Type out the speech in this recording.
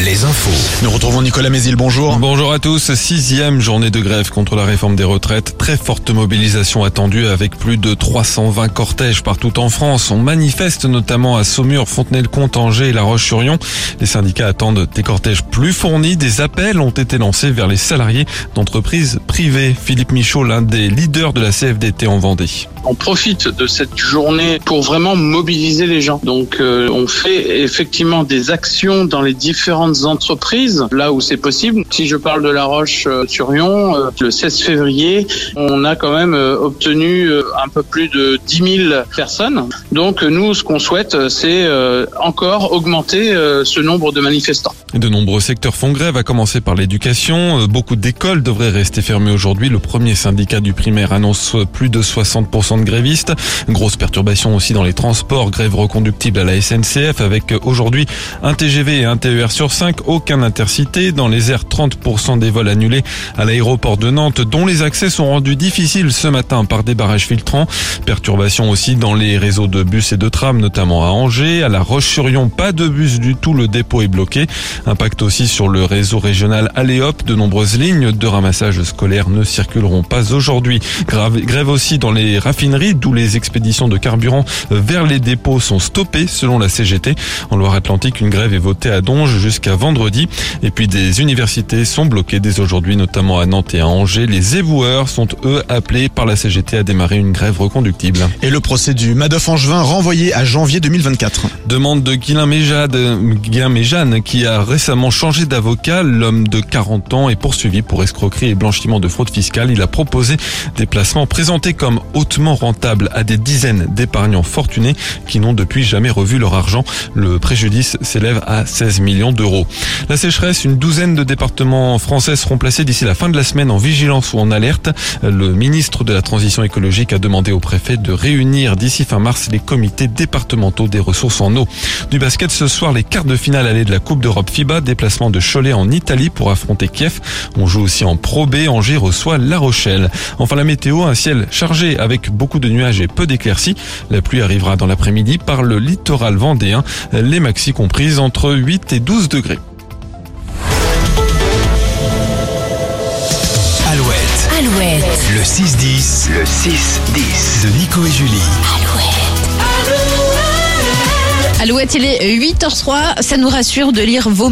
Les infos. Nous retrouvons Nicolas Mézil, bonjour. Bonjour à tous, sixième journée de grève contre la réforme des retraites. Très forte mobilisation attendue avec plus de 320 cortèges partout en France. On manifeste notamment à Saumur, Fontenay-le-Comte, Angers et La Roche-sur-Yon. Les syndicats attendent des cortèges plus fournis. Des appels ont été lancés vers les salariés d'entreprises privées. Philippe Michaud, l'un des leaders de la CFDT en Vendée. On profite de cette journée pour vraiment mobiliser les gens. Donc euh, on fait effectivement des actions dans les différentes entreprises, là où c'est possible. Si je parle de La Roche-sur-Yon, euh, le 16 février, on a quand même euh, obtenu un peu plus de 10 000 personnes. Donc nous, ce qu'on souhaite, c'est encore augmenter ce nombre de manifestants. De nombreux secteurs font grève, à commencer par l'éducation. Beaucoup d'écoles devraient rester fermées aujourd'hui. Le premier syndicat du primaire annonce plus de 60% de grévistes. Grosse perturbation aussi dans les transports, grève reconductible à la SNCF avec aujourd'hui un TGV et un TER sur 5, aucun intercité. Dans les airs, 30% des vols annulés à l'aéroport de Nantes dont les accès sont rendus difficiles ce matin par des barrages filtrants. Perturbation aussi dans les réseaux de bus et de trams, notamment à Angers. À la Roche-sur-Yon, pas de bus du tout, le dépôt est bloqué. Impact aussi sur le réseau régional Aléop. De nombreuses lignes de ramassage scolaire ne circuleront pas aujourd'hui. Grève aussi dans les raffineries d'où les expéditions de carburant vers les dépôts sont stoppées selon la CGT. En Loire-Atlantique, une grève est votée à Donge jusqu'à vendredi. Et puis des universités sont bloquées dès aujourd'hui, notamment à Nantes et à Angers. Les éboueurs sont eux appelés par la CGT à démarrer une grève reconductible. Et le procès du Madoff Angevin renvoyé à janvier 2024. Demande de Méjade, Méjane qui a récemment changé d'avocat. L'homme de 40 ans est poursuivi pour escroquerie et blanchiment de fraude fiscale. Il a proposé des placements présentés comme hautement rentable à des dizaines d'épargnants fortunés qui n'ont depuis jamais revu leur argent. Le préjudice s'élève à 16 millions d'euros. La sécheresse, une douzaine de départements français seront placés d'ici la fin de la semaine en vigilance ou en alerte. Le ministre de la Transition écologique a demandé au préfet de réunir d'ici fin mars les comités départementaux des ressources en eau. Du basket ce soir, les quarts de finale allées de la Coupe d'Europe FIBA, déplacement de Cholet en Italie pour affronter Kiev. On joue aussi en Pro B, Angers reçoit La Rochelle. Enfin la météo, un ciel chargé avec beaucoup de nuages et peu d'éclaircies. La pluie arrivera dans l'après-midi par le littoral vendéen, les maxi comprises entre 8 et 12 degrés. Alouette. Alouette. Le 6-10. Le 6-10. De Nico et Julie. Alouette. Alouette, il est 8h03. Ça nous rassure de lire vos